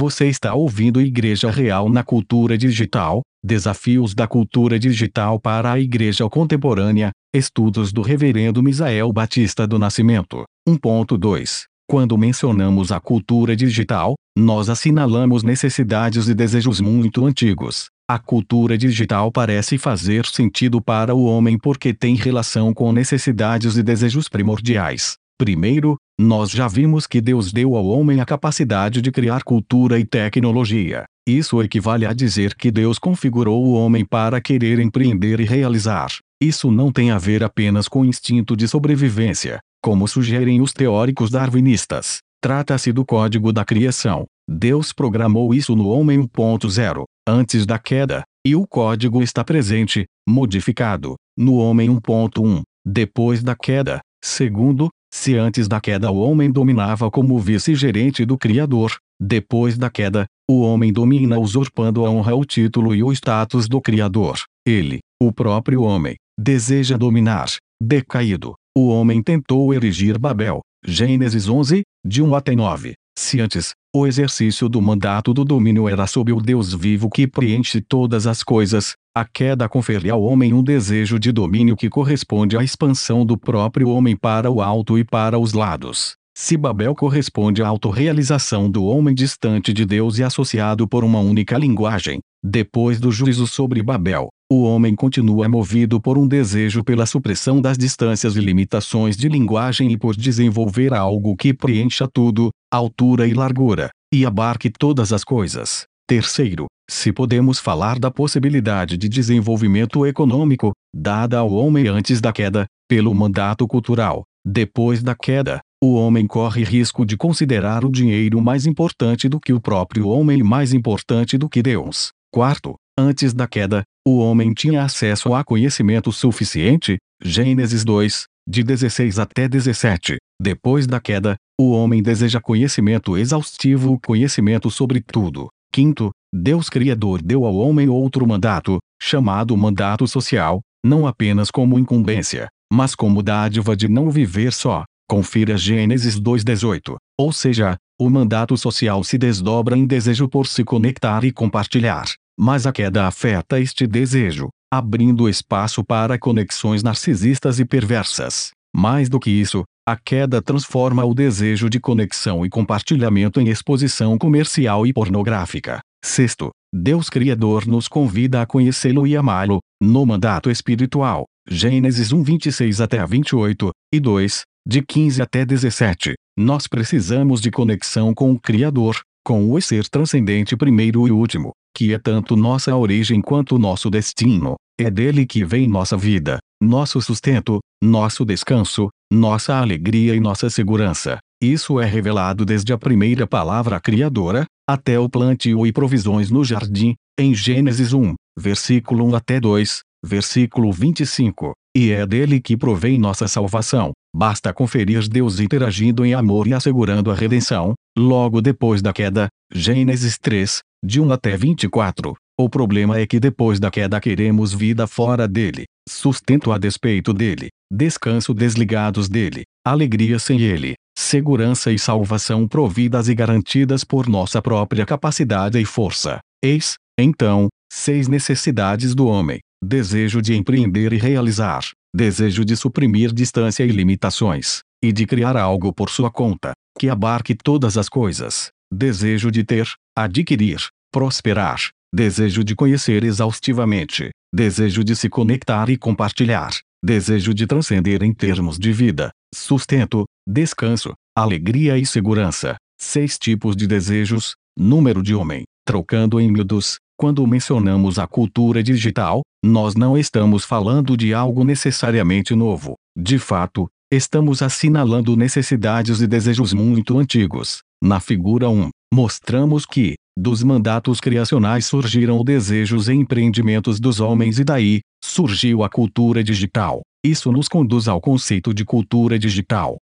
Você está ouvindo Igreja Real na Cultura Digital, Desafios da Cultura Digital para a Igreja Contemporânea, Estudos do Reverendo Misael Batista do Nascimento. 1.2 Quando mencionamos a cultura digital, nós assinalamos necessidades e desejos muito antigos. A cultura digital parece fazer sentido para o homem porque tem relação com necessidades e desejos primordiais. Primeiro, nós já vimos que Deus deu ao homem a capacidade de criar cultura e tecnologia. Isso equivale a dizer que Deus configurou o homem para querer empreender e realizar. Isso não tem a ver apenas com instinto de sobrevivência, como sugerem os teóricos darwinistas. Trata-se do código da criação. Deus programou isso no homem 1.0, antes da queda, e o código está presente, modificado, no homem 1.1, depois da queda. Segundo, se antes da queda o homem dominava como vice-gerente do Criador, depois da queda, o homem domina usurpando a honra o título e o status do Criador. Ele, o próprio homem, deseja dominar. Decaído, o homem tentou erigir Babel. Gênesis 11, de 1 até 9. Se antes, o exercício do mandato do domínio era sob o Deus vivo que preenche todas as coisas, a queda confere ao homem um desejo de domínio que corresponde à expansão do próprio homem para o alto e para os lados. Se Babel corresponde à autorrealização do homem distante de Deus e associado por uma única linguagem, depois do juízo sobre Babel, o homem continua movido por um desejo pela supressão das distâncias e limitações de linguagem e por desenvolver algo que preencha tudo, altura e largura, e abarque todas as coisas. Terceiro, se podemos falar da possibilidade de desenvolvimento econômico, dada ao homem antes da queda, pelo mandato cultural, depois da queda, o homem corre risco de considerar o dinheiro mais importante do que o próprio homem e mais importante do que Deus. Quarto, antes da queda, o homem tinha acesso a conhecimento suficiente, Gênesis 2, de 16 até 17. Depois da queda, o homem deseja conhecimento exaustivo, conhecimento sobre tudo. Quinto, Deus Criador deu ao homem outro mandato, chamado mandato social, não apenas como incumbência, mas como dádiva de não viver só. Confira Gênesis 2:18. Ou seja, o mandato social se desdobra em desejo por se conectar e compartilhar. Mas a queda afeta este desejo, abrindo espaço para conexões narcisistas e perversas. Mais do que isso, a queda transforma o desejo de conexão e compartilhamento em exposição comercial e pornográfica. Sexto, Deus Criador nos convida a conhecê-lo e amá-lo, no mandato espiritual. Gênesis 1, 26 até 28, e 2, de 15 até 17. Nós precisamos de conexão com o Criador, com o ser transcendente primeiro e último, que é tanto nossa origem quanto nosso destino. É dele que vem nossa vida, nosso sustento, nosso descanso, nossa alegria e nossa segurança. Isso é revelado desde a primeira palavra criadora, até o plantio e provisões no jardim, em Gênesis 1, versículo 1 até 2, versículo 25. E é dele que provém nossa salvação. Basta conferir Deus interagindo em amor e assegurando a redenção, logo depois da queda, Gênesis 3, de 1 até 24. O problema é que depois da queda queremos vida fora dele, sustento a despeito dele, descanso desligados dele, alegria sem ele, segurança e salvação providas e garantidas por nossa própria capacidade e força. Eis, então, seis necessidades do homem: desejo de empreender e realizar, desejo de suprimir distância e limitações, e de criar algo por sua conta, que abarque todas as coisas, desejo de ter, adquirir, prosperar, desejo de conhecer exaustivamente, desejo de se conectar e compartilhar, desejo de transcender em termos de vida, sustento, descanso, alegria e segurança. Seis tipos de desejos, número de homem. Trocando em miúdos, quando mencionamos a cultura digital, nós não estamos falando de algo necessariamente novo. De fato, estamos assinalando necessidades e desejos muito antigos. Na figura 1, mostramos que, dos mandatos criacionais surgiram desejos e empreendimentos dos homens e daí, surgiu a cultura digital. Isso nos conduz ao conceito de cultura digital.